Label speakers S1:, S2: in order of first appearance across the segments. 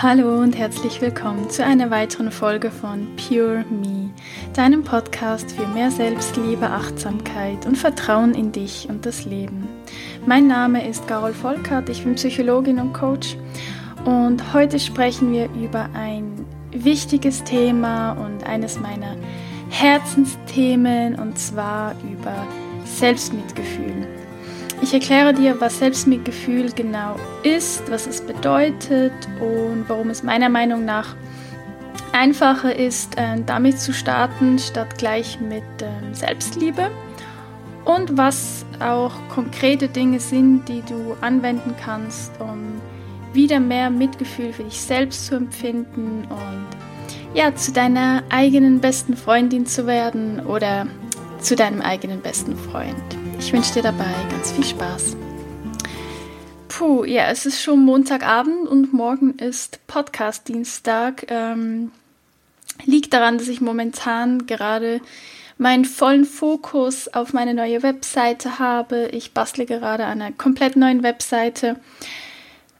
S1: Hallo und herzlich willkommen zu einer weiteren Folge von Pure Me, deinem Podcast für mehr Selbstliebe, Achtsamkeit und Vertrauen in dich und das Leben. Mein Name ist Carol Volkert, ich bin Psychologin und Coach und heute sprechen wir über ein wichtiges Thema und eines meiner Herzensthemen und zwar über Selbstmitgefühl. Ich erkläre dir, was Selbstmitgefühl genau ist, was es bedeutet und warum es meiner Meinung nach einfacher ist, äh, damit zu starten, statt gleich mit ähm, Selbstliebe. Und was auch konkrete Dinge sind, die du anwenden kannst, um wieder mehr Mitgefühl für dich selbst zu empfinden und ja, zu deiner eigenen besten Freundin zu werden oder zu deinem eigenen besten Freund. Ich wünsche dir dabei ganz viel Spaß. Puh, ja, es ist schon Montagabend und morgen ist Podcast-Dienstag. Ähm, liegt daran, dass ich momentan gerade meinen vollen Fokus auf meine neue Webseite habe. Ich bastle gerade an einer komplett neuen Webseite,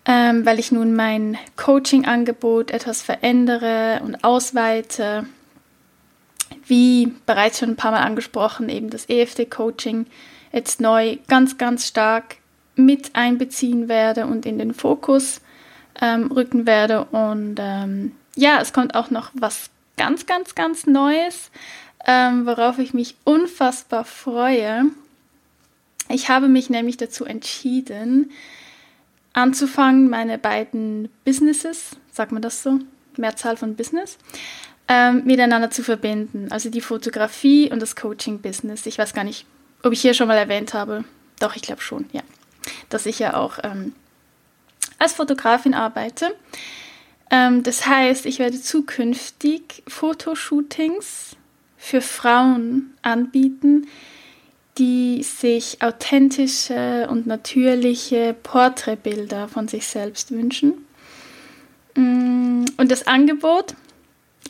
S1: ähm, weil ich nun mein Coaching-Angebot etwas verändere und ausweite. Wie bereits schon ein paar Mal angesprochen, eben das EFT-Coaching jetzt neu ganz, ganz stark mit einbeziehen werde und in den Fokus ähm, rücken werde. Und ähm, ja, es kommt auch noch was ganz, ganz, ganz Neues, ähm, worauf ich mich unfassbar freue. Ich habe mich nämlich dazu entschieden, anzufangen, meine beiden Businesses, sagt man das so, Mehrzahl von Business, ähm, miteinander zu verbinden. Also die Fotografie und das Coaching-Business. Ich weiß gar nicht, ob ich hier schon mal erwähnt habe. Doch, ich glaube schon, ja. Dass ich ja auch ähm, als Fotografin arbeite. Ähm, das heißt, ich werde zukünftig Fotoshootings für Frauen anbieten, die sich authentische und natürliche Porträtbilder von sich selbst wünschen. Mm, und das Angebot,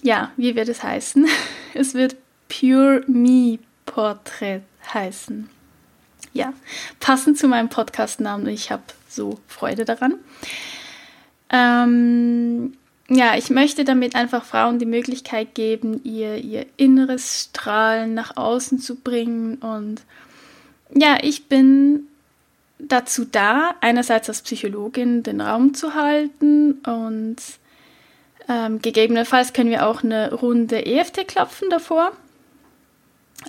S1: ja, wie wird es heißen? Es wird Pure Me Portrait heißen. Ja, passend zu meinem Podcast-Namen. Ich habe so Freude daran. Ähm, ja, ich möchte damit einfach Frauen die Möglichkeit geben, ihr, ihr inneres Strahlen nach außen zu bringen. Und ja, ich bin dazu da, einerseits als Psychologin den Raum zu halten und ähm, gegebenenfalls können wir auch eine Runde EFT klopfen davor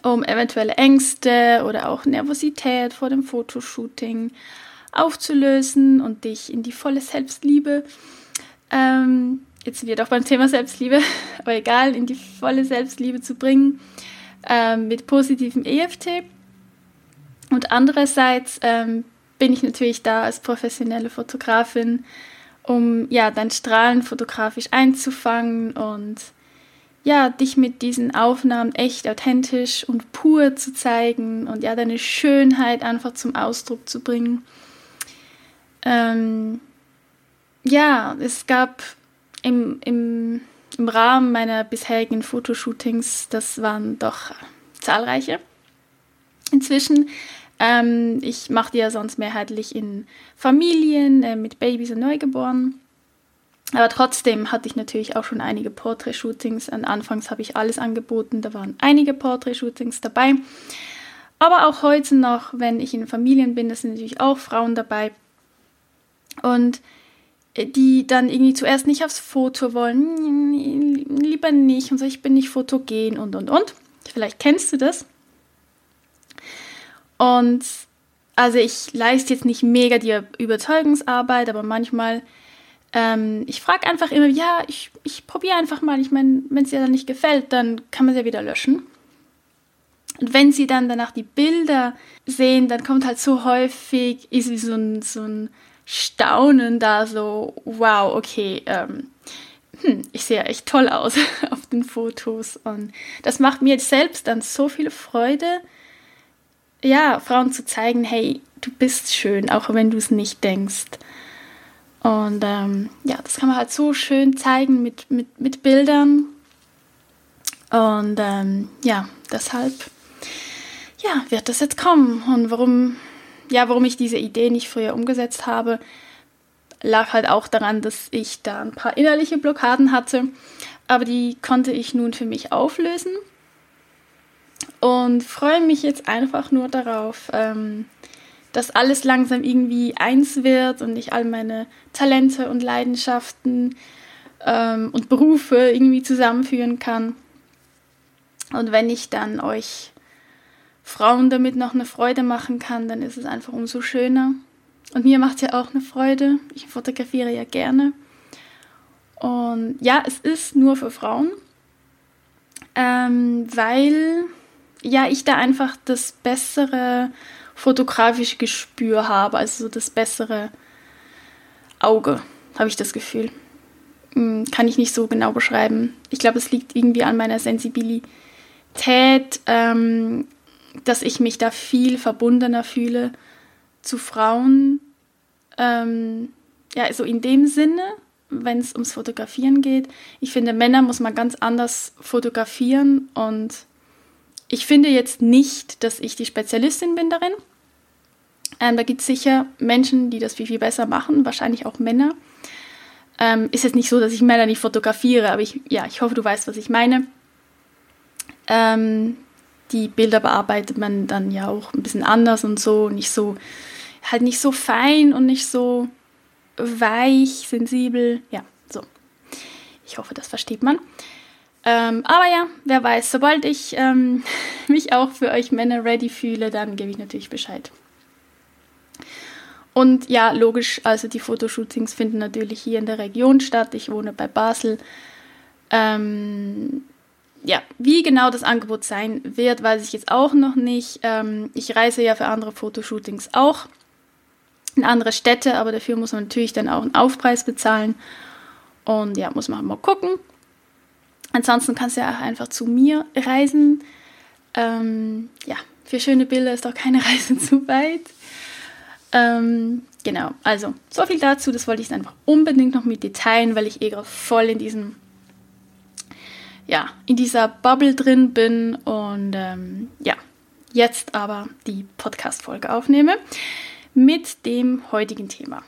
S1: um eventuelle Ängste oder auch Nervosität vor dem Fotoshooting aufzulösen und dich in die volle Selbstliebe, ähm, jetzt sind wir doch beim Thema Selbstliebe, aber egal, in die volle Selbstliebe zu bringen ähm, mit positivem EFT. Und andererseits ähm, bin ich natürlich da als professionelle Fotografin, um ja dein Strahlen fotografisch einzufangen und ja, dich mit diesen Aufnahmen echt authentisch und pur zu zeigen und ja, deine Schönheit einfach zum Ausdruck zu bringen. Ähm, ja, es gab im, im, im Rahmen meiner bisherigen Fotoshootings, das waren doch zahlreiche. Inzwischen, ähm, ich mache die ja sonst mehrheitlich in Familien äh, mit Babys und Neugeborenen. Aber trotzdem hatte ich natürlich auch schon einige Portrait-Shootings. Anfangs habe ich alles angeboten, da waren einige Portrait-Shootings dabei. Aber auch heute noch, wenn ich in Familien bin, da sind natürlich auch Frauen dabei. Und die dann irgendwie zuerst nicht aufs Foto wollen, lieber nicht und so, ich bin nicht fotogen und und und. Vielleicht kennst du das. Und also ich leiste jetzt nicht mega die Überzeugungsarbeit, aber manchmal ähm, ich frage einfach immer, ja, ich, ich probiere einfach mal. Ich meine, wenn es dir dann nicht gefällt, dann kann man es ja wieder löschen. Und wenn sie dann danach die Bilder sehen, dann kommt halt so häufig ist wie so ein, so ein Staunen da, so, wow, okay, ähm, hm, ich sehe ja echt toll aus auf den Fotos. Und das macht mir selbst dann so viel Freude, ja, Frauen zu zeigen, hey, du bist schön, auch wenn du es nicht denkst. Und ähm, ja, das kann man halt so schön zeigen mit, mit, mit Bildern. Und ähm, ja, deshalb ja, wird das jetzt kommen. Und warum, ja, warum ich diese Idee nicht früher umgesetzt habe, lag halt auch daran, dass ich da ein paar innerliche Blockaden hatte, aber die konnte ich nun für mich auflösen und freue mich jetzt einfach nur darauf, ähm, dass alles langsam irgendwie eins wird und ich all meine Talente und Leidenschaften ähm, und Berufe irgendwie zusammenführen kann. Und wenn ich dann euch Frauen damit noch eine Freude machen kann, dann ist es einfach umso schöner. Und mir macht es ja auch eine Freude. Ich fotografiere ja gerne. Und ja, es ist nur für Frauen, ähm, weil ja ich da einfach das bessere fotografische Gespür habe, also das bessere Auge, habe ich das Gefühl. Hm, kann ich nicht so genau beschreiben. Ich glaube, es liegt irgendwie an meiner Sensibilität, ähm, dass ich mich da viel verbundener fühle zu Frauen. Ähm, ja, so in dem Sinne, wenn es ums Fotografieren geht. Ich finde, Männer muss man ganz anders fotografieren und ich finde jetzt nicht, dass ich die Spezialistin bin darin. Ähm, da gibt es sicher Menschen, die das viel, viel besser machen, wahrscheinlich auch Männer. Ähm, ist jetzt nicht so, dass ich Männer nicht fotografiere, aber ich, ja, ich hoffe, du weißt, was ich meine. Ähm, die Bilder bearbeitet man dann ja auch ein bisschen anders und so, nicht so, halt nicht so fein und nicht so weich, sensibel, ja, so. Ich hoffe, das versteht man. Ähm, aber ja, wer weiß, sobald ich ähm, mich auch für euch Männer ready fühle, dann gebe ich natürlich Bescheid. Und ja, logisch, also die Fotoshootings finden natürlich hier in der Region statt. Ich wohne bei Basel. Ähm, ja, wie genau das Angebot sein wird, weiß ich jetzt auch noch nicht. Ähm, ich reise ja für andere Fotoshootings auch in andere Städte, aber dafür muss man natürlich dann auch einen Aufpreis bezahlen. Und ja, muss man mal gucken. Ansonsten kannst du ja auch einfach zu mir reisen. Ähm, ja, für schöne Bilder ist auch keine Reise zu weit. Ähm, genau, also so viel dazu. Das wollte ich einfach unbedingt noch mit teilen, weil ich eh voll in diesem, ja, in dieser Bubble drin bin und ähm, ja, jetzt aber die Podcast-Folge aufnehme mit dem heutigen Thema.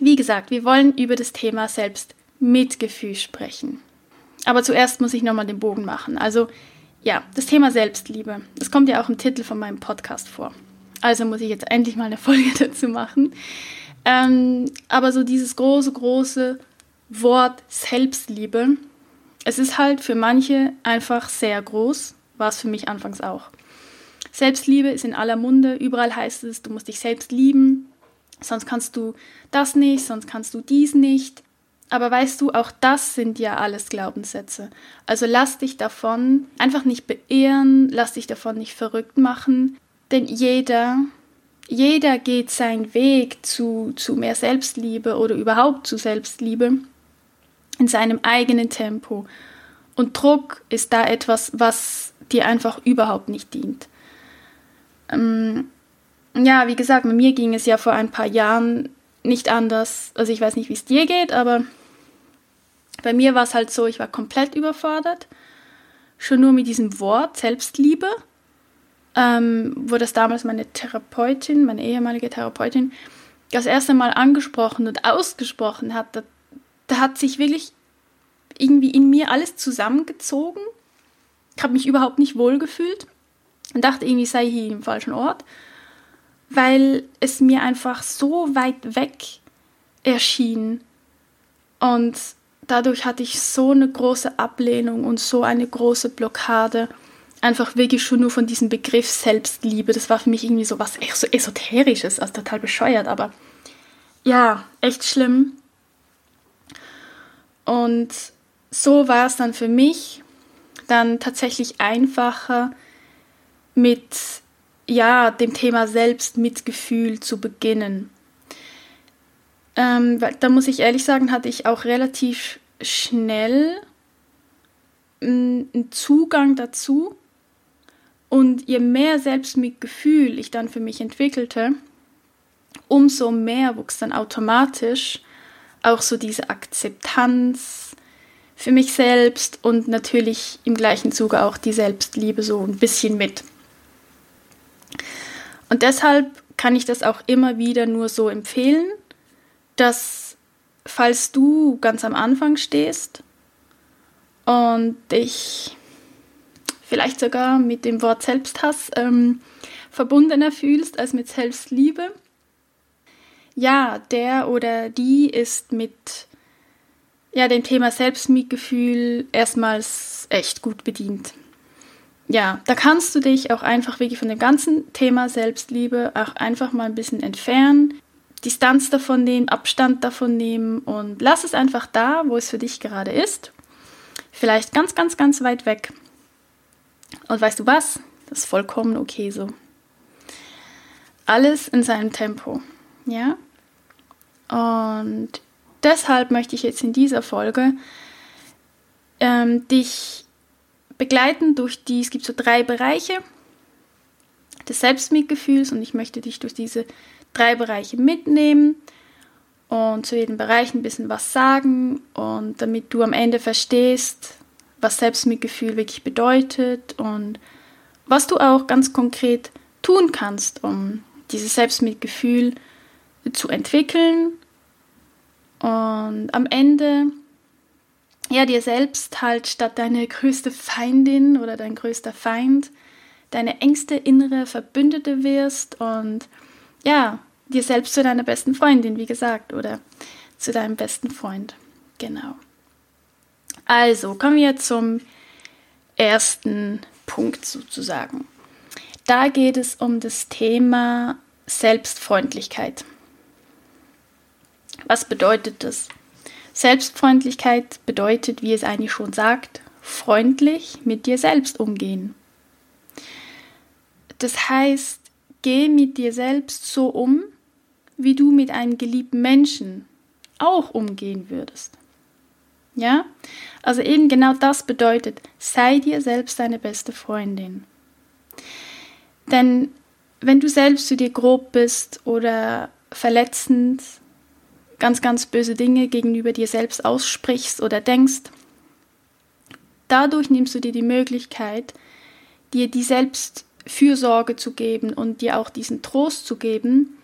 S1: Wie gesagt, wir wollen über das Thema Selbstmitgefühl sprechen. Aber zuerst muss ich nochmal den Bogen machen. Also ja, das Thema Selbstliebe. Das kommt ja auch im Titel von meinem Podcast vor. Also muss ich jetzt endlich mal eine Folge dazu machen. Ähm, aber so dieses große, große Wort Selbstliebe, es ist halt für manche einfach sehr groß, war es für mich anfangs auch. Selbstliebe ist in aller Munde, überall heißt es, du musst dich selbst lieben, sonst kannst du das nicht, sonst kannst du dies nicht. Aber weißt du, auch das sind ja alles Glaubenssätze. Also lass dich davon einfach nicht beehren, lass dich davon nicht verrückt machen, denn jeder, jeder geht seinen Weg zu, zu mehr Selbstliebe oder überhaupt zu Selbstliebe in seinem eigenen Tempo. Und Druck ist da etwas, was dir einfach überhaupt nicht dient. Ähm, ja, wie gesagt, mit mir ging es ja vor ein paar Jahren nicht anders. Also ich weiß nicht, wie es dir geht, aber bei mir war es halt so, ich war komplett überfordert. Schon nur mit diesem Wort Selbstliebe ähm, wo das damals meine Therapeutin, meine ehemalige Therapeutin, das erste Mal angesprochen und ausgesprochen hat, da, da hat sich wirklich irgendwie in mir alles zusammengezogen. Ich habe mich überhaupt nicht wohl gefühlt und dachte irgendwie, sei ich hier im falschen Ort, weil es mir einfach so weit weg erschien. Und dadurch hatte ich so eine große Ablehnung und so eine große Blockade einfach wirklich schon nur von diesem Begriff Selbstliebe. Das war für mich irgendwie so was echt so esoterisches, also total bescheuert, aber ja, echt schlimm. Und so war es dann für mich dann tatsächlich einfacher mit ja, dem Thema Selbstmitgefühl zu beginnen. Ähm, da muss ich ehrlich sagen, hatte ich auch relativ schnell mm, einen Zugang dazu. Und je mehr Selbstmitgefühl ich dann für mich entwickelte, umso mehr wuchs dann automatisch auch so diese Akzeptanz für mich selbst und natürlich im gleichen Zuge auch die Selbstliebe so ein bisschen mit. Und deshalb kann ich das auch immer wieder nur so empfehlen. dass falls du ganz am Anfang stehst und dich vielleicht sogar mit dem Wort Selbsthass ähm, verbundener fühlst als mit Selbstliebe, ja, der oder die ist mit ja, dem Thema Selbstmitgefühl erstmals echt gut bedient. Ja, da kannst du dich auch einfach wirklich von dem ganzen Thema Selbstliebe auch einfach mal ein bisschen entfernen, Distanz davon nehmen, Abstand davon nehmen und lass es einfach da, wo es für dich gerade ist. Vielleicht ganz, ganz, ganz weit weg. Und weißt du was? Das ist vollkommen okay so. Alles in seinem Tempo. Ja? Und deshalb möchte ich jetzt in dieser Folge ähm, dich begleiten durch die, es gibt so drei Bereiche des Selbstmitgefühls und ich möchte dich durch diese drei Bereiche mitnehmen und zu jedem Bereich ein bisschen was sagen und damit du am Ende verstehst, was Selbstmitgefühl wirklich bedeutet und was du auch ganz konkret tun kannst, um dieses Selbstmitgefühl zu entwickeln und am Ende ja dir selbst halt statt deine größte Feindin oder dein größter Feind deine engste innere Verbündete wirst und ja, dir selbst zu deiner besten Freundin, wie gesagt, oder zu deinem besten Freund. Genau. Also, kommen wir zum ersten Punkt sozusagen. Da geht es um das Thema Selbstfreundlichkeit. Was bedeutet das? Selbstfreundlichkeit bedeutet, wie es eigentlich schon sagt, freundlich mit dir selbst umgehen. Das heißt, geh mit dir selbst so um, wie du mit einem geliebten Menschen auch umgehen würdest. Ja? Also eben genau das bedeutet, sei dir selbst deine beste Freundin. Denn wenn du selbst zu dir grob bist oder verletzend, ganz, ganz böse Dinge gegenüber dir selbst aussprichst oder denkst, dadurch nimmst du dir die Möglichkeit, dir die Selbstfürsorge zu geben und dir auch diesen Trost zu geben,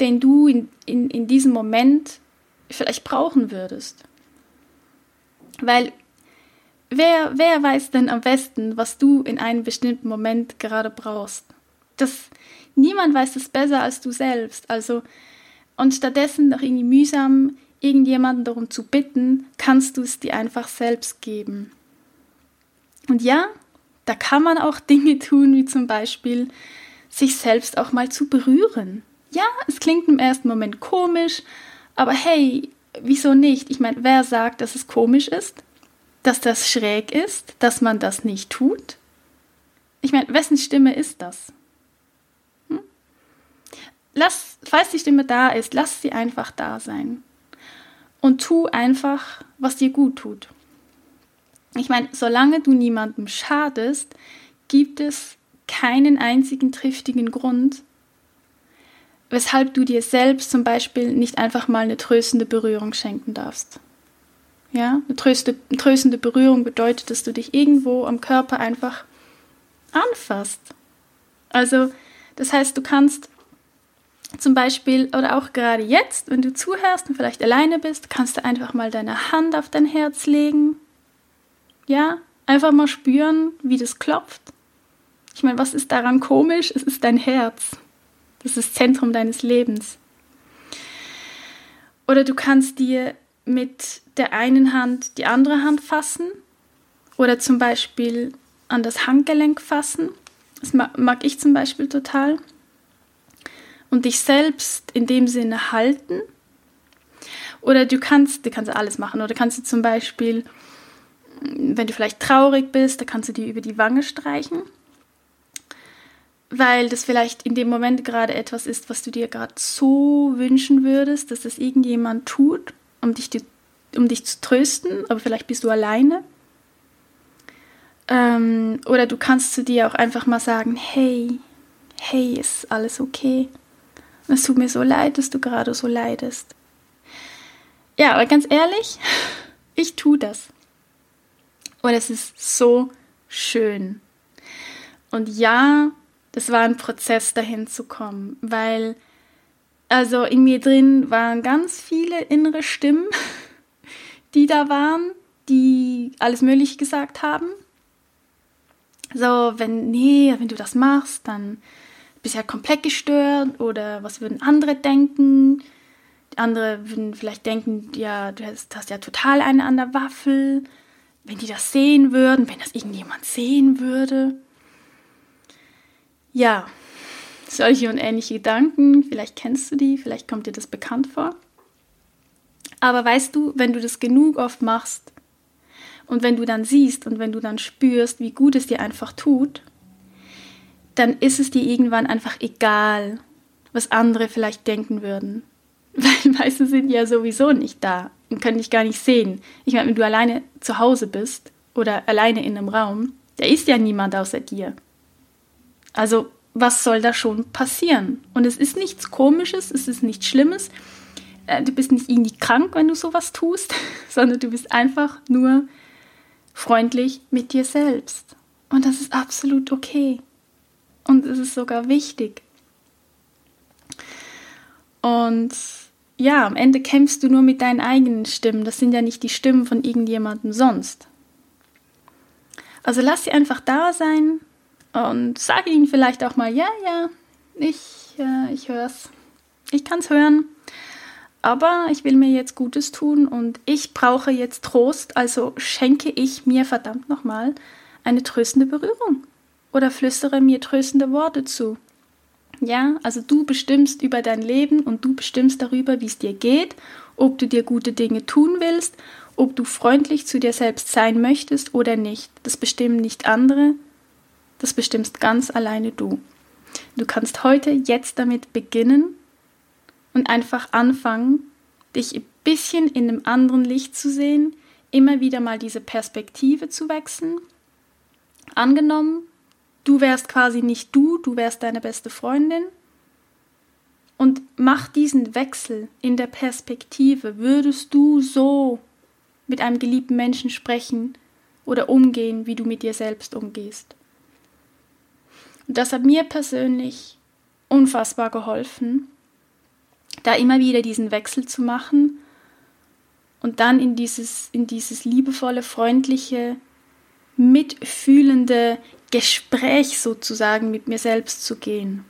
S1: den du in, in, in diesem Moment vielleicht brauchen würdest. Weil wer, wer weiß denn am besten, was du in einem bestimmten Moment gerade brauchst? Das, niemand weiß das besser als du selbst. Also, und stattdessen noch irgendwie mühsam irgendjemanden darum zu bitten, kannst du es dir einfach selbst geben. Und ja, da kann man auch Dinge tun, wie zum Beispiel sich selbst auch mal zu berühren ja, es klingt im ersten Moment komisch, aber hey, wieso nicht? Ich meine, wer sagt, dass es komisch ist? Dass das schräg ist? Dass man das nicht tut? Ich meine, wessen Stimme ist das? Hm? Lass, falls die Stimme da ist, lass sie einfach da sein. Und tu einfach, was dir gut tut. Ich meine, solange du niemandem schadest, gibt es keinen einzigen triftigen Grund, weshalb du dir selbst zum Beispiel nicht einfach mal eine tröstende Berührung schenken darfst. Ja, eine, tröste, tröstende Berührung bedeutet, dass du dich irgendwo am Körper einfach anfasst. Also, das heißt, du kannst zum Beispiel oder auch gerade jetzt, wenn du zuhörst und vielleicht alleine bist, kannst du einfach mal deine Hand auf dein Herz legen. Ja, einfach mal spüren, wie das klopft. Ich meine, was ist daran komisch? Es ist dein Herz. Das ist das Zentrum deines Lebens. Oder du kannst dir mit der einen Hand die andere Hand fassen oder zum Beispiel an das Handgelenk fassen. Das mag ich zum Beispiel total. Und dich selbst in dem Sinne halten. Oder du kannst, du kannst alles machen. Oder kannst du zum Beispiel, wenn du vielleicht traurig bist, da kannst du dir über die Wange streichen weil das vielleicht in dem Moment gerade etwas ist, was du dir gerade so wünschen würdest, dass das irgendjemand tut, um dich, um dich zu trösten, aber vielleicht bist du alleine. Ähm, oder du kannst zu dir auch einfach mal sagen, hey, hey, ist alles okay? Es tut mir so leid, dass du gerade so leidest. Ja, aber ganz ehrlich, ich tue das. Und es ist so schön. Und ja, das war ein Prozess dahin zu kommen, weil Also in mir drin waren ganz viele innere Stimmen, die da waren, die alles Mögliche gesagt haben. So, wenn, nee, wenn du das machst, dann bist du ja komplett gestört oder was würden andere denken? Andere würden vielleicht denken, ja, du hast, hast ja total eine an der Waffel. Wenn die das sehen würden, wenn das irgendjemand sehen würde. Ja, solche und ähnliche Gedanken, vielleicht kennst du die, vielleicht kommt dir das bekannt vor. Aber weißt du, wenn du das genug oft machst und wenn du dann siehst und wenn du dann spürst, wie gut es dir einfach tut, dann ist es dir irgendwann einfach egal, was andere vielleicht denken würden. Weil meistens sind ja sowieso nicht da und können dich gar nicht sehen. Ich meine, wenn du alleine zu Hause bist oder alleine in einem Raum, da ist ja niemand außer dir. Also was soll da schon passieren? Und es ist nichts Komisches, es ist nichts Schlimmes. Äh, du bist nicht irgendwie krank, wenn du sowas tust, sondern du bist einfach nur freundlich mit dir selbst. Und das ist absolut okay. Und es ist sogar wichtig. Und ja, am Ende kämpfst du nur mit deinen eigenen Stimmen. Das sind ja nicht die Stimmen von irgendjemandem sonst. Also lass sie einfach da sein und sage ihnen vielleicht auch mal, ja, ja, ich, äh, ich höre es. Ich kann es hören. Aber ich will mir jetzt Gutes tun und ich brauche jetzt Trost, also schenke ich mir verdammt nochmal eine tröstende Berührung oder flüstere mir tröstende Worte zu. Ja, also du bestimmst über dein Leben und du bestimmst darüber, wie es dir geht, ob du dir gute Dinge tun willst, ob du freundlich zu dir selbst sein möchtest oder nicht. Das bestimmen nicht andere, das bestimmst ganz alleine du. Du kannst heute jetzt damit beginnen und einfach anfangen, dich ein bisschen in einem anderen Licht zu sehen, immer wieder mal diese Perspektive zu wechseln. Angenommen, du wärst quasi nicht du, du wärst deine beste Freundin. Und mach diesen Wechsel in der Perspektive. Würdest du so mit einem geliebten Menschen sprechen oder umgehen, wie du mit dir selbst umgehst? Und das hat mir persönlich unfassbar geholfen, da immer wieder diesen Wechsel zu machen und dann in dieses, in dieses liebevolle, freundliche, mitfühlende Gespräch sozusagen mit mir selbst zu gehen.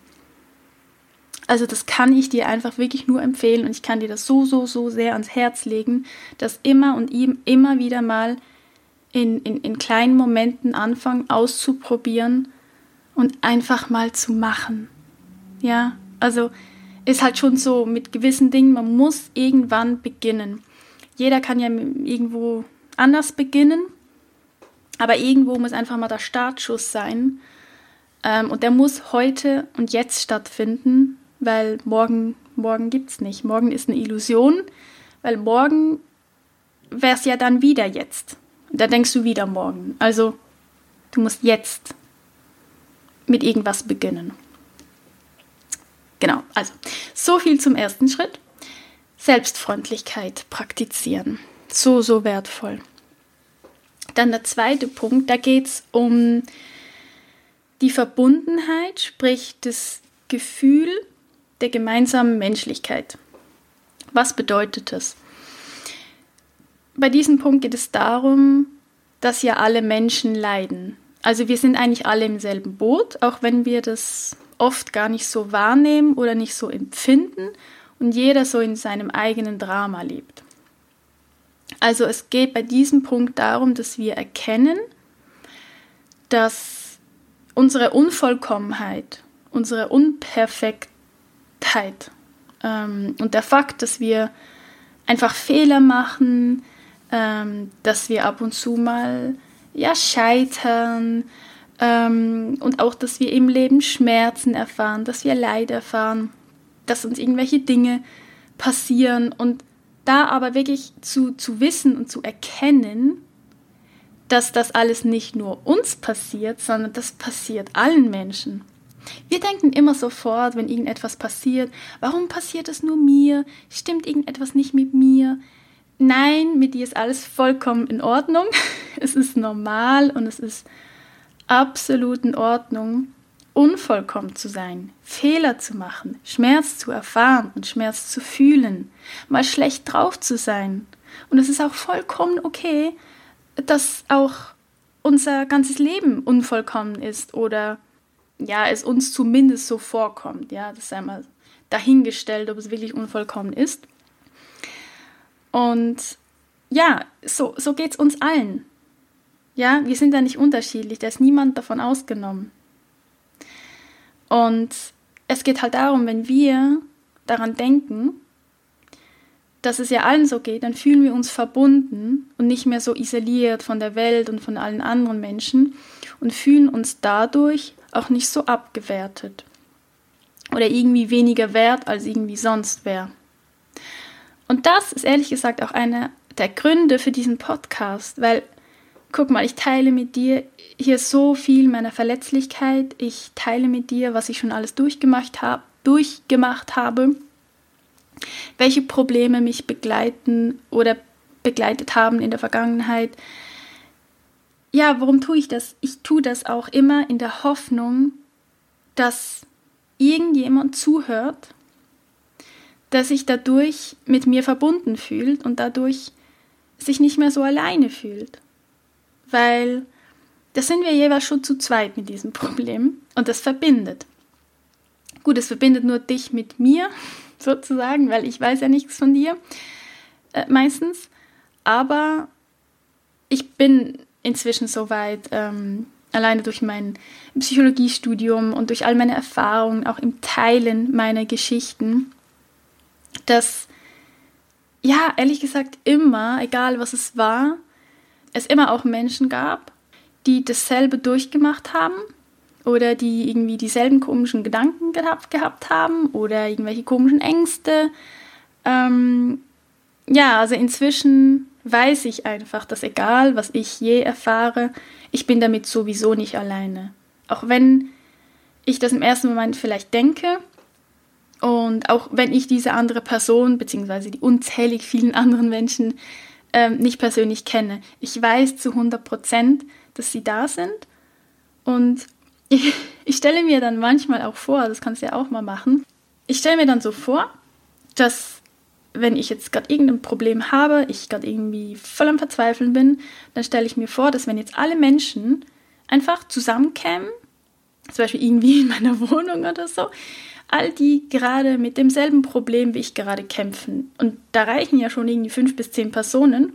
S1: Also das kann ich dir einfach wirklich nur empfehlen und ich kann dir das so, so, so sehr ans Herz legen, das immer und immer wieder mal in, in, in kleinen Momenten anfangen auszuprobieren und einfach mal zu machen. Ja, also ist halt schon so mit gewissen Dingen, man muss irgendwann beginnen. Jeder kann ja irgendwo anders beginnen, aber irgendwo muss einfach mal der Startschuss sein. Ähm, und der muss heute und jetzt stattfinden, weil morgen, morgen gibt es nicht. Morgen ist eine Illusion, weil morgen wäre es ja dann wieder jetzt. Da denkst du wieder morgen. Also du musst jetzt mit irgendwas beginnen. Genau, also so viel zum ersten Schritt. Selbstfreundlichkeit praktizieren. So, so wertvoll. Dann der zweite Punkt, da geht es um die Verbundenheit, sprich das Gefühl der gemeinsamen Menschlichkeit. Was bedeutet das? Bei diesem Punkt geht es darum, dass ja alle Menschen leiden. Also wir sind eigentlich alle im selben Boot, auch wenn wir das oft gar nicht so wahrnehmen oder nicht so empfinden und jeder so in seinem eigenen Drama lebt. Also es geht bei diesem Punkt darum, dass wir erkennen, dass unsere Unvollkommenheit, unsere Unperfektheit ähm, und der Fakt, dass wir einfach Fehler machen, ähm, dass wir ab und zu mal ja, Scheitern ähm, und auch, dass wir im Leben Schmerzen erfahren, dass wir Leid erfahren, dass uns irgendwelche Dinge passieren und da aber wirklich zu, zu wissen und zu erkennen, dass das alles nicht nur uns passiert, sondern das passiert allen Menschen. Wir denken immer sofort, wenn irgendetwas passiert, warum passiert es nur mir? Stimmt irgendetwas nicht mit mir? Nein, mit dir ist alles vollkommen in Ordnung. Es ist normal und es ist absolut in Ordnung, unvollkommen zu sein, Fehler zu machen, Schmerz zu erfahren und Schmerz zu fühlen, mal schlecht drauf zu sein. Und es ist auch vollkommen okay, dass auch unser ganzes Leben unvollkommen ist oder ja, es uns zumindest so vorkommt. Ja, das ist einmal dahingestellt, ob es wirklich unvollkommen ist. Und ja, so, so geht es uns allen. Ja, wir sind da nicht unterschiedlich, da ist niemand davon ausgenommen. Und es geht halt darum, wenn wir daran denken, dass es ja allen so geht, dann fühlen wir uns verbunden und nicht mehr so isoliert von der Welt und von allen anderen Menschen und fühlen uns dadurch auch nicht so abgewertet oder irgendwie weniger wert als irgendwie sonst wäre. Und das ist ehrlich gesagt auch einer der Gründe für diesen Podcast, weil guck mal, ich teile mit dir hier so viel meiner Verletzlichkeit. Ich teile mit dir, was ich schon alles durchgemacht, hab, durchgemacht habe, welche Probleme mich begleiten oder begleitet haben in der Vergangenheit. Ja, warum tue ich das? Ich tue das auch immer in der Hoffnung, dass irgendjemand zuhört, der sich dadurch mit mir verbunden fühlt und dadurch sich nicht mehr so alleine fühlt weil das sind wir jeweils schon zu zweit mit diesem Problem und das verbindet. Gut, es verbindet nur dich mit mir sozusagen, weil ich weiß ja nichts von dir äh, meistens, aber ich bin inzwischen soweit, ähm, alleine durch mein Psychologiestudium und durch all meine Erfahrungen, auch im Teilen meiner Geschichten, dass ja, ehrlich gesagt, immer, egal was es war, es immer auch Menschen gab, die dasselbe durchgemacht haben oder die irgendwie dieselben komischen Gedanken gehabt, gehabt haben oder irgendwelche komischen Ängste. Ähm, ja, also inzwischen weiß ich einfach, dass egal, was ich je erfahre, ich bin damit sowieso nicht alleine. Auch wenn ich das im ersten Moment vielleicht denke und auch wenn ich diese andere Person beziehungsweise die unzählig vielen anderen Menschen ähm, nicht persönlich kenne. Ich weiß zu 100 Prozent, dass sie da sind und ich, ich stelle mir dann manchmal auch vor, das kannst du ja auch mal machen, ich stelle mir dann so vor, dass wenn ich jetzt gerade irgendein Problem habe, ich gerade irgendwie voll am Verzweifeln bin, dann stelle ich mir vor, dass wenn jetzt alle Menschen einfach zusammenkämen, zum Beispiel irgendwie in meiner Wohnung oder so, all die gerade mit demselben Problem wie ich gerade kämpfen. Und da reichen ja schon irgendwie fünf bis zehn Personen.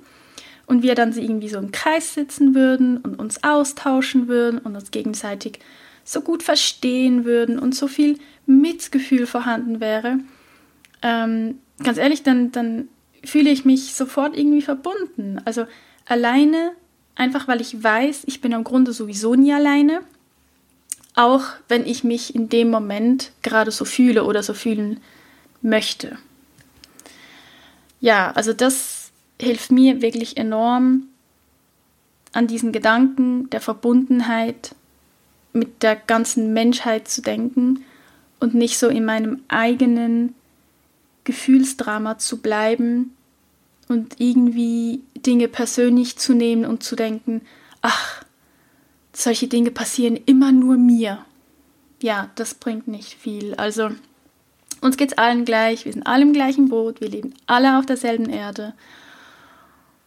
S1: Und wir dann irgendwie so im Kreis sitzen würden und uns austauschen würden und uns gegenseitig so gut verstehen würden und so viel Mitgefühl vorhanden wäre. Ähm, ganz ehrlich, dann, dann fühle ich mich sofort irgendwie verbunden. Also alleine, einfach weil ich weiß, ich bin am Grunde sowieso nie alleine auch wenn ich mich in dem Moment gerade so fühle oder so fühlen möchte. Ja, also das hilft mir wirklich enorm an diesen Gedanken der Verbundenheit mit der ganzen Menschheit zu denken und nicht so in meinem eigenen Gefühlsdrama zu bleiben und irgendwie Dinge persönlich zu nehmen und zu denken, ach, solche Dinge passieren immer nur mir. Ja, das bringt nicht viel. Also uns geht es allen gleich, wir sind alle im gleichen Boot, wir leben alle auf derselben Erde.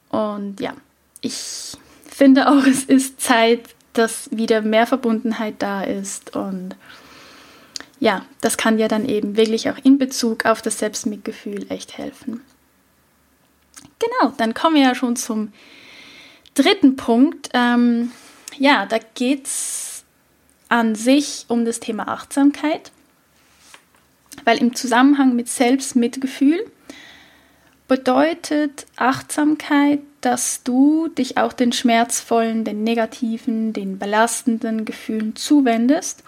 S1: Und ja, ich finde auch, es ist Zeit, dass wieder mehr Verbundenheit da ist. Und ja, das kann ja dann eben wirklich auch in Bezug auf das Selbstmitgefühl echt helfen. Genau, dann kommen wir ja schon zum dritten Punkt. Ähm, ja, da geht es an sich um das Thema Achtsamkeit, weil im Zusammenhang mit Selbstmitgefühl bedeutet Achtsamkeit, dass du dich auch den schmerzvollen, den negativen, den belastenden Gefühlen zuwendest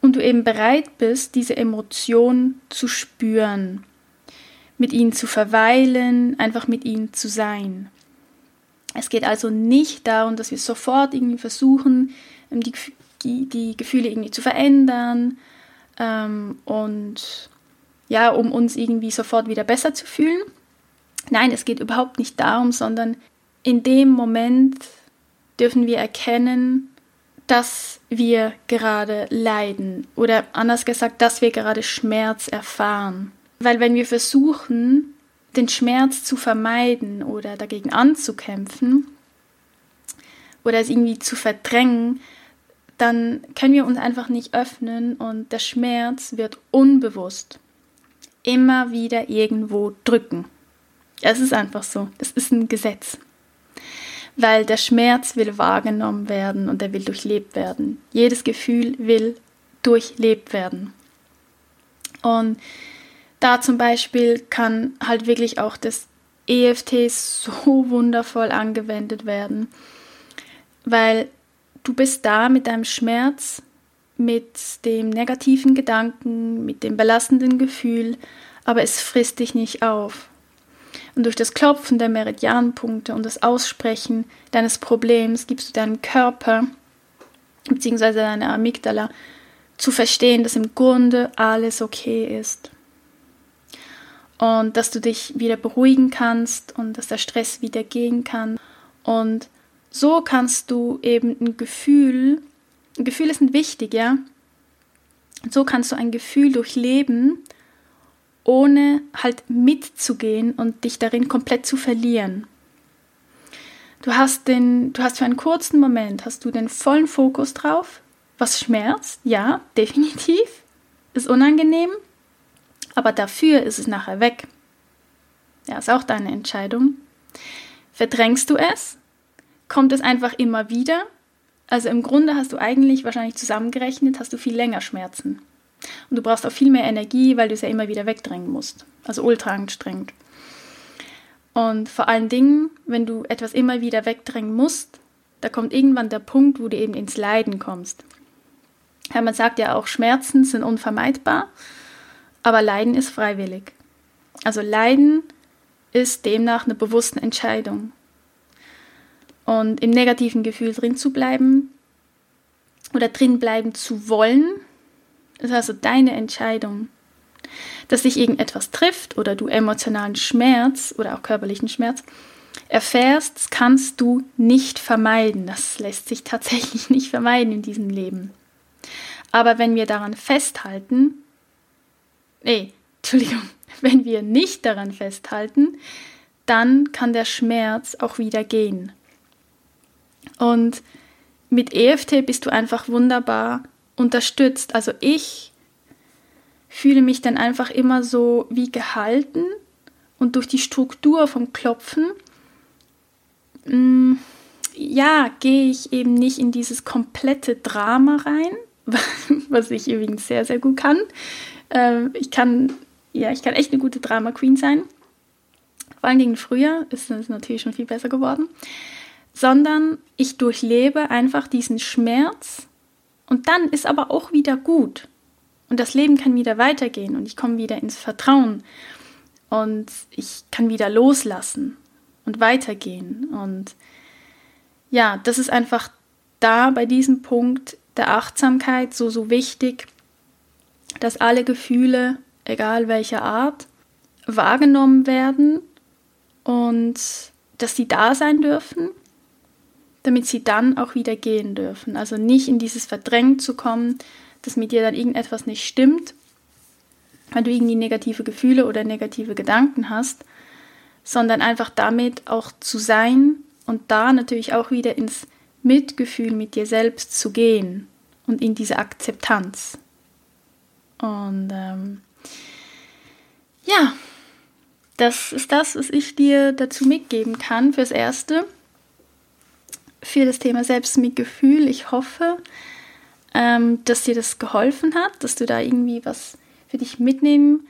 S1: und du eben bereit bist, diese Emotion zu spüren, mit ihnen zu verweilen, einfach mit ihnen zu sein. Es geht also nicht darum, dass wir sofort irgendwie versuchen, ähm, die, die, Gefühle irgendwie zu verändern ähm, und ja, um uns irgendwie sofort wieder besser zu fühlen. Nein, es geht überhaupt nicht darum, sondern in dem Moment dürfen wir erkennen, dass wir gerade leiden oder anders gesagt, dass wir gerade Schmerz erfahren. Weil wenn wir versuchen, den Schmerz zu vermeiden oder dagegen anzukämpfen oder es irgendwie zu verdrängen, dann können wir uns einfach nicht öffnen und der Schmerz wird unbewusst immer wieder irgendwo drücken. Es ist einfach so. Das ist ein Gesetz. Weil der Schmerz will wahrgenommen werden und er will durchlebt werden. Jedes Gefühl will durchlebt werden. Und da zum Beispiel kann halt wirklich auch das EFT so wundervoll angewendet werden, weil du bist da mit deinem Schmerz, mit dem negativen Gedanken, mit dem belastenden Gefühl, aber es frisst dich nicht auf. Und durch das Klopfen der Meridianpunkte und das Aussprechen deines Problems gibst du deinem Körper bzw. deiner Amygdala zu verstehen, dass im Grunde alles okay ist. Und dass du dich wieder beruhigen kannst und dass der Stress wieder gehen kann. Und so kannst du eben ein Gefühl, Gefühle sind wichtig, ja. So kannst du ein Gefühl durchleben, ohne halt mitzugehen und dich darin komplett zu verlieren. Du hast den, du hast für einen kurzen Moment hast du den vollen Fokus drauf, was schmerzt, ja, definitiv, ist unangenehm, aber dafür ist es nachher weg. Ja, ist auch deine Entscheidung. Verdrängst du es? kommt es einfach immer wieder. Also im Grunde hast du eigentlich wahrscheinlich zusammengerechnet, hast du viel länger Schmerzen. Und du brauchst auch viel mehr Energie, weil du es ja immer wieder wegdrängen musst. Also ultra anstrengend. Und vor allen Dingen, wenn du etwas immer wieder wegdrängen musst, da kommt irgendwann der Punkt, wo du eben ins Leiden kommst. Ja, man sagt ja auch, Schmerzen sind unvermeidbar, aber Leiden ist freiwillig. Also Leiden ist demnach eine bewusste Entscheidung und im negativen Gefühl drin zu bleiben oder drin bleiben zu wollen, ist also deine Entscheidung. Dass dich irgendetwas trifft oder du emotionalen Schmerz oder auch körperlichen Schmerz erfährst, kannst du nicht vermeiden. Das lässt sich tatsächlich nicht vermeiden in diesem Leben. Aber wenn wir daran festhalten, nee, Entschuldigung, wenn wir nicht daran festhalten, dann kann der Schmerz auch wieder gehen. Und mit EFT bist du einfach wunderbar unterstützt. Also ich fühle mich dann einfach immer so wie gehalten und durch die Struktur vom Klopfen, mh, mm, ja, gehe ich eben nicht in dieses komplette Drama rein, was ich übrigens sehr, sehr gut kann. Ähm, ich kann, ja, ich kann echt eine gute Drama Queen sein. Vor allen Dingen früher ist es natürlich schon viel besser geworden sondern ich durchlebe einfach diesen Schmerz und dann ist aber auch wieder gut. Und das Leben kann wieder weitergehen und ich komme wieder ins Vertrauen und ich kann wieder loslassen und weitergehen. Und ja, das ist einfach da bei diesem Punkt der Achtsamkeit so, so wichtig, dass alle Gefühle, egal welcher Art, wahrgenommen werden und dass sie da sein dürfen damit sie dann auch wieder gehen dürfen. Also nicht in dieses Verdrängen zu kommen, dass mit dir dann irgendetwas nicht stimmt, weil du irgendwie negative Gefühle oder negative Gedanken hast, sondern einfach damit auch zu sein und da natürlich auch wieder ins Mitgefühl mit dir selbst zu gehen und in diese Akzeptanz. Und ähm, ja, das ist das, was ich dir dazu mitgeben kann fürs Erste für das Thema Selbstmitgefühl. Ich hoffe, ähm, dass dir das geholfen hat, dass du da irgendwie was für dich mitnehmen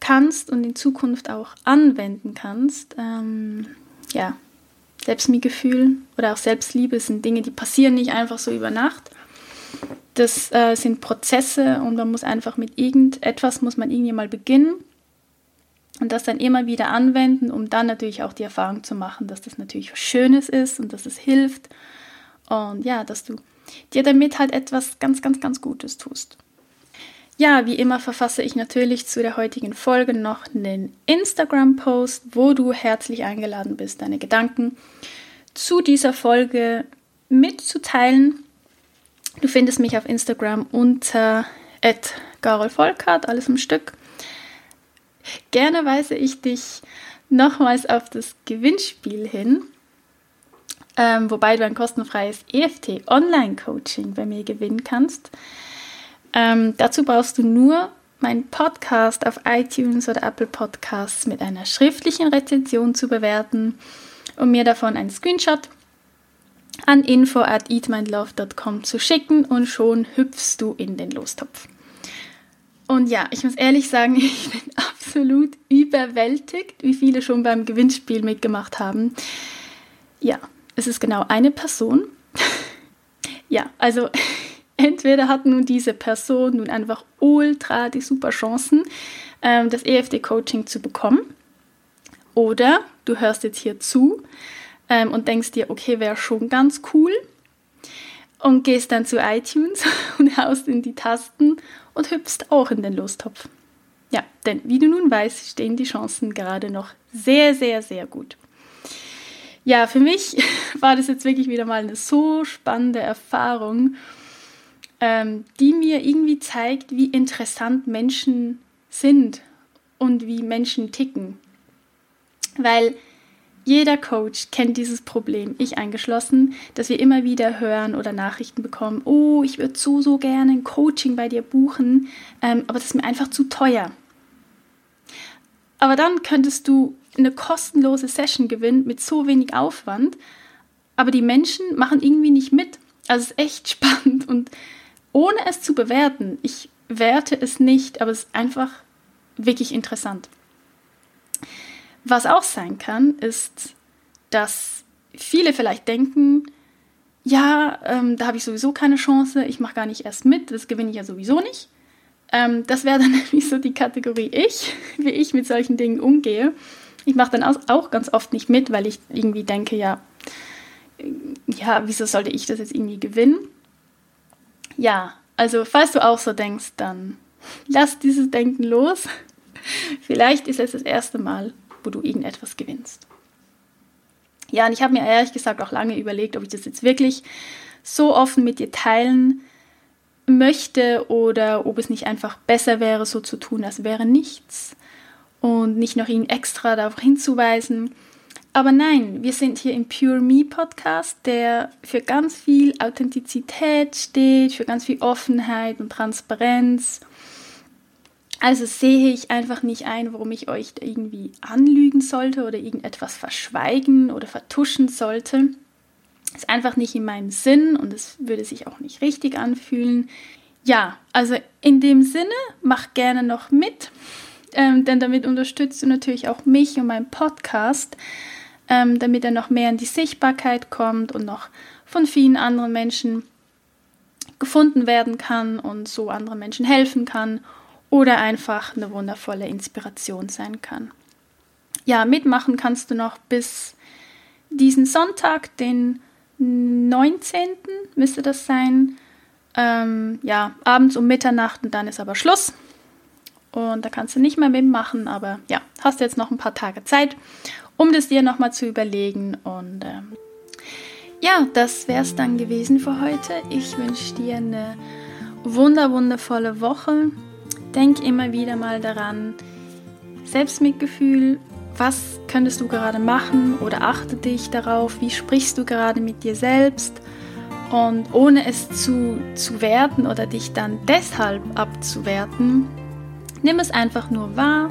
S1: kannst und in Zukunft auch anwenden kannst. Ähm, ja, Selbstmitgefühl oder auch Selbstliebe sind Dinge, die passieren nicht einfach so über Nacht. Das äh, sind Prozesse und man muss einfach mit irgendetwas, muss man irgendwie mal beginnen und das dann immer wieder anwenden, um dann natürlich auch die Erfahrung zu machen, dass das natürlich was Schönes ist und dass es hilft und ja, dass du dir damit halt etwas ganz, ganz, ganz Gutes tust. Ja, wie immer verfasse ich natürlich zu der heutigen Folge noch einen Instagram-Post, wo du herzlich eingeladen bist, deine Gedanken zu dieser Folge mitzuteilen. Du findest mich auf Instagram unter @garolvolkart, alles im Stück. Gerne weise ich dich nochmals auf das Gewinnspiel hin, ähm, wobei du ein kostenfreies EFT Online-Coaching bei mir gewinnen kannst. Ähm, dazu brauchst du nur meinen Podcast auf iTunes oder Apple Podcasts mit einer schriftlichen Rezension zu bewerten und mir davon einen Screenshot an info at eatmindlove.com zu schicken und schon hüpfst du in den Lostopf. Und ja, ich muss ehrlich sagen, ich bin absolut überwältigt, wie viele schon beim Gewinnspiel mitgemacht haben. Ja, es ist genau eine Person. ja, also entweder hat nun diese Person nun einfach ultra die super Chancen, ähm, das EFD-Coaching zu bekommen. Oder du hörst jetzt hier zu ähm, und denkst dir, okay, wäre schon ganz cool. Und gehst dann zu iTunes und haust in die Tasten und hüpfst auch in den Lostopf. Ja, denn wie du nun weißt, stehen die Chancen gerade noch sehr, sehr, sehr gut. Ja, für mich war das jetzt wirklich wieder mal eine so spannende Erfahrung, ähm, die mir irgendwie zeigt, wie interessant Menschen sind und wie Menschen ticken. Weil jeder Coach kennt dieses Problem, ich eingeschlossen, dass wir immer wieder hören oder Nachrichten bekommen, oh, ich würde so, so gerne ein Coaching bei dir buchen, ähm, aber das ist mir einfach zu teuer. Aber dann könntest du eine kostenlose Session gewinnen mit so wenig Aufwand, aber die Menschen machen irgendwie nicht mit. Also es ist echt spannend und ohne es zu bewerten, ich werte es nicht, aber es ist einfach wirklich interessant. Was auch sein kann, ist, dass viele vielleicht denken, ja, ähm, da habe ich sowieso keine Chance, ich mache gar nicht erst mit, das gewinne ich ja sowieso nicht. Ähm, das wäre dann nämlich so die Kategorie ich, wie ich mit solchen Dingen umgehe. Ich mache dann auch ganz oft nicht mit, weil ich irgendwie denke, ja, ja, wieso sollte ich das jetzt irgendwie gewinnen? Ja, also falls du auch so denkst, dann lass dieses Denken los. Vielleicht ist es das erste Mal, wo du irgendetwas gewinnst. Ja, und ich habe mir ehrlich gesagt auch lange überlegt, ob ich das jetzt wirklich so offen mit dir teilen möchte oder ob es nicht einfach besser wäre, so zu tun, als wäre nichts und nicht noch ihn extra darauf hinzuweisen. Aber nein, wir sind hier im Pure Me Podcast, der für ganz viel Authentizität steht, für ganz viel Offenheit und Transparenz also sehe ich einfach nicht ein, warum ich euch irgendwie anlügen sollte oder irgendetwas verschweigen oder vertuschen sollte. Ist einfach nicht in meinem Sinn und es würde sich auch nicht richtig anfühlen. Ja, also in dem Sinne, mach gerne noch mit, ähm, denn damit unterstützt du natürlich auch mich und meinen Podcast, ähm, damit er noch mehr in die Sichtbarkeit kommt und noch von vielen anderen Menschen gefunden werden kann und so anderen Menschen helfen kann oder einfach eine wundervolle Inspiration sein kann. Ja, mitmachen kannst du noch bis diesen Sonntag, den 19. müsste das sein. Ähm, ja, abends um Mitternacht und dann ist aber Schluss. Und da kannst du nicht mehr mitmachen, aber ja, hast jetzt noch ein paar Tage Zeit, um das dir nochmal zu überlegen. Und ähm, ja, das wäre es dann gewesen für heute. Ich wünsche dir eine wunder, wundervolle Woche. Denk immer wieder mal daran, Selbstmitgefühl, was könntest du gerade machen oder achte dich darauf, wie sprichst du gerade mit dir selbst? Und ohne es zu, zu werten oder dich dann deshalb abzuwerten, nimm es einfach nur wahr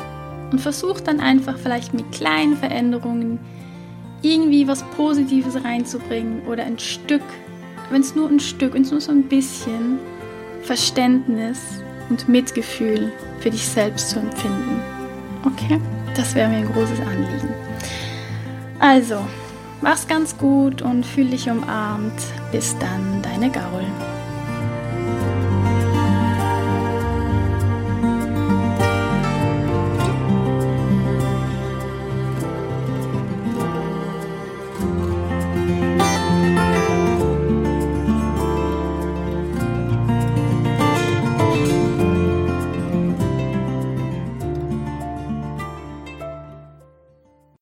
S1: und versuch dann einfach vielleicht mit kleinen Veränderungen irgendwie was Positives reinzubringen oder ein Stück, wenn es nur ein Stück, wenn es nur so ein bisschen Verständnis und Mitgefühl für dich selbst zu empfinden. Okay? Das wäre mir ein großes Anliegen. Also, mach's ganz gut und fühl dich umarmt. Bis dann, deine Gaul.